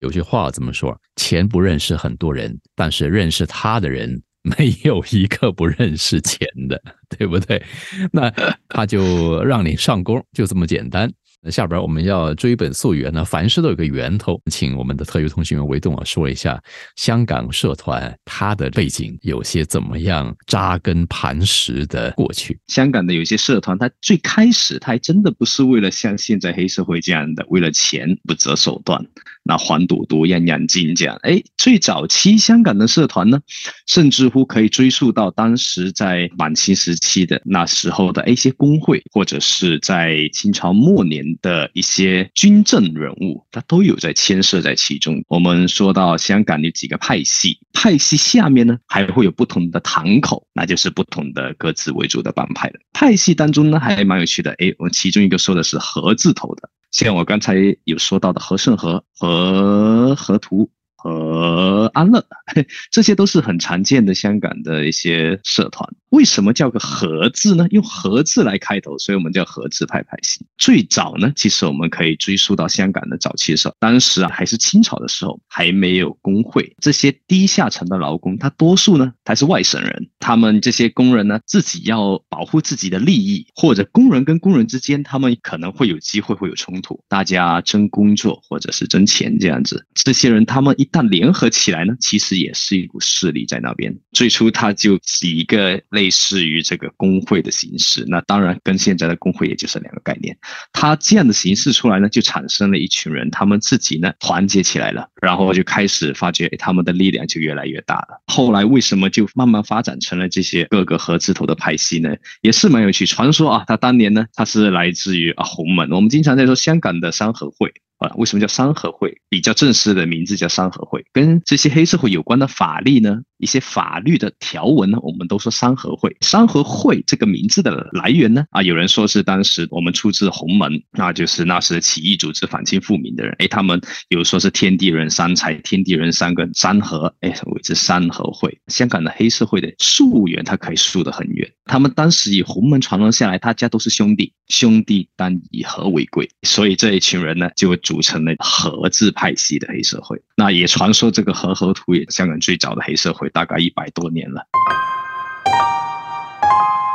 有句话怎么说？钱不认识很多人，但是认识他的人没有一个不认识钱的，对不对？那他就让你上钩，就这么简单。那下边我们要追本溯源呢，凡事都有个源头，请我们的特约通讯员维栋啊说一下香港社团它的背景有些怎么样扎根磐石的过去。香港的有些社团，它最开始它还真的不是为了像现在黑社会这样的，为了钱不择手段，那黄赌毒样样精这样。哎，最早期香港的社团呢，甚至乎可以追溯到当时在晚清时期的那时候的一些工会，或者是在清朝末年的一些军政人物，他都有在牵涉在其中。我们说到香港有几个派系，派系下面呢还会有不同的堂口，那就是不同的各自为主的帮派了。派系当中呢还蛮有趣的，诶，我其中一个说的是和字头的，像我刚才有说到的和顺和和和图。和安乐，这些都是很常见的香港的一些社团。为什么叫个和字呢？用和字来开头，所以我们叫和字派派系。最早呢，其实我们可以追溯到香港的早期的时候，当时啊还是清朝的时候，还没有工会。这些低下层的劳工，他多数呢还是外省人，他们这些工人呢自己要保护自己的利益，或者工人跟工人之间，他们可能会有机会会有冲突，大家争工作或者是争钱这样子。这些人他们一旦联合起来呢，其实也是一股势力在那边。最初它就以一个类似于这个工会的形式，那当然跟现在的工会也就是两个概念。它这样的形式出来呢，就产生了一群人，他们自己呢团结起来了，然后就开始发觉他们的力量就越来越大了。后来为什么就慢慢发展成了这些各个和字头的派系呢？也是蛮有趣。传说啊，他当年呢，他是来自于啊洪门。我们经常在说香港的三合会。啊，为什么叫三合会？比较正式的名字叫三合会，跟这些黑社会有关的法律呢，一些法律的条文呢，我们都说三合会。三合会这个名字的来源呢，啊，有人说是当时我们出自洪门，那就是那时起义组织反清复明的人，哎，他们有说是天地人三才，天地人三个三合，哎，谓之三合会。香港的黑社会的溯源，它可以溯得很远。他们当时以洪门传承下来，大家都是兄弟，兄弟当以和为贵，所以这一群人呢，就组成了和字派系的黑社会。那也传说这个和合图也香港最早的黑社会，大概一百多年了。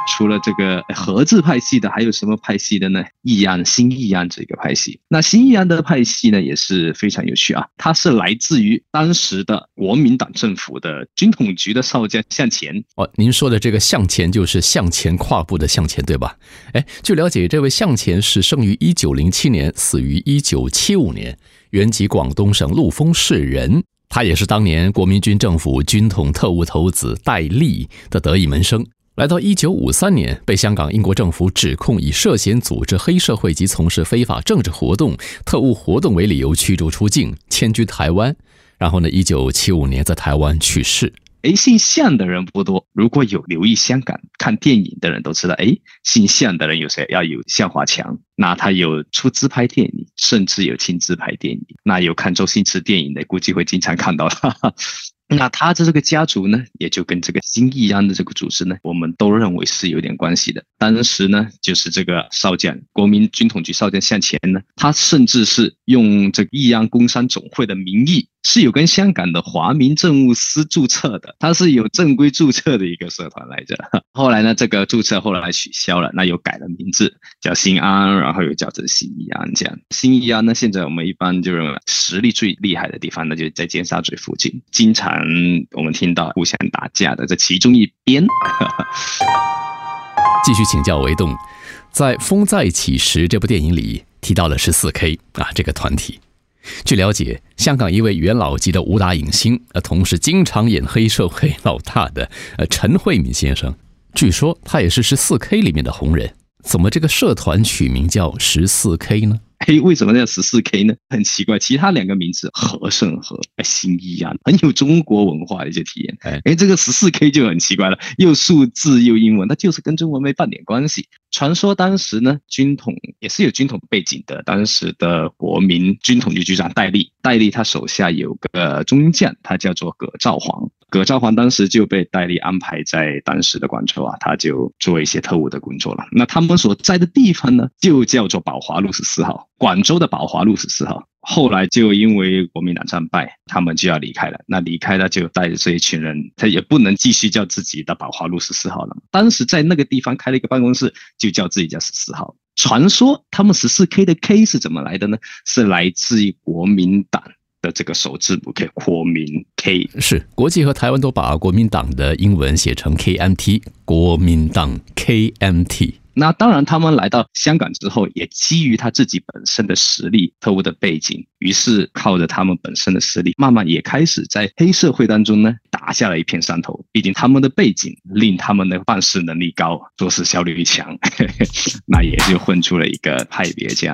除了这个和字派系的，还有什么派系的呢？易安、新易安这个派系。那新易安的派系呢，也是非常有趣啊。它是来自于当时的国民党政府的军统局的少将向前。哦，您说的这个向前就是向前跨步的向前，对吧？哎，据了解，这位向前是生于一九零七年，死于一九七五年，原籍广东省陆丰市人。他也是当年国民军政府军统特务头子戴笠的得意门生。来到一九五三年，被香港英国政府指控以涉嫌组织黑社会及从事非法政治活动、特务活动为理由驱逐出境，迁居台湾。然后呢，一九七五年在台湾去世。哎，姓向的人不多。如果有留意香港看电影的人都知道，哎，姓向的人有谁？要有向华强，那他有出资拍电影，甚至有亲自拍电影。那有看周星驰电影的，估计会经常看到他。那他的这个家族呢，也就跟这个新义安的这个组织呢，我们都认为是有点关系的。当时呢，就是这个少将，国民军统局少将向前呢，他甚至是用这个义安工商总会的名义，是有跟香港的华民政务司注册的，他是有正规注册的一个社团来着。后来呢，这个注册后来取消了，那又改了名字，叫新安，然后又叫成新义安这样。新义安呢，现在我们一般就认为实力最厉害的地方那，就在尖沙咀附近，经常。我们听到互相打架的这其中一边，继续请教维栋，在《风再起时》这部电影里提到了十四 K 啊这个团体。据了解，香港一位元老级的武打影星，呃，同时经常演黑社会老大的呃陈慧敏先生，据说他也是十四 K 里面的红人。怎么这个社团取名叫十四 K 呢？哎，为什么叫十四 K 呢？很奇怪，其他两个名字和盛和新一啊，很有中国文化的一些体验。哎，哎，这个十四 K 就很奇怪了，又数字又英文，它就是跟中文没半点关系。传说当时呢，军统也是有军统背景的，当时的国民军统局局长戴笠，戴笠他手下有个中将，他叫做葛兆煌。葛兆煌当时就被戴笠安排在当时的广州啊，他就做一些特务的工作了。那他们所在的地方呢，就叫做宝华路十四号，广州的宝华路十四号。后来就因为国民党战败，他们就要离开了。那离开了，就带着这一群人，他也不能继续叫自己的宝华路十四号了。当时在那个地方开了一个办公室，就叫自己叫十四号。传说他们十四 K 的 K 是怎么来的呢？是来自于国民党。的这个首字母 K，国民 K 是国际和台湾都把国民党的英文写成 KMT，国民党 KMT。那当然，他们来到香港之后，也基于他自己本身的实力、特务的背景，于是靠着他们本身的实力，慢慢也开始在黑社会当中呢打下了一片山头。毕竟他们的背景令他们的办事能力高，做事效率强，那也就混出了一个派别这样。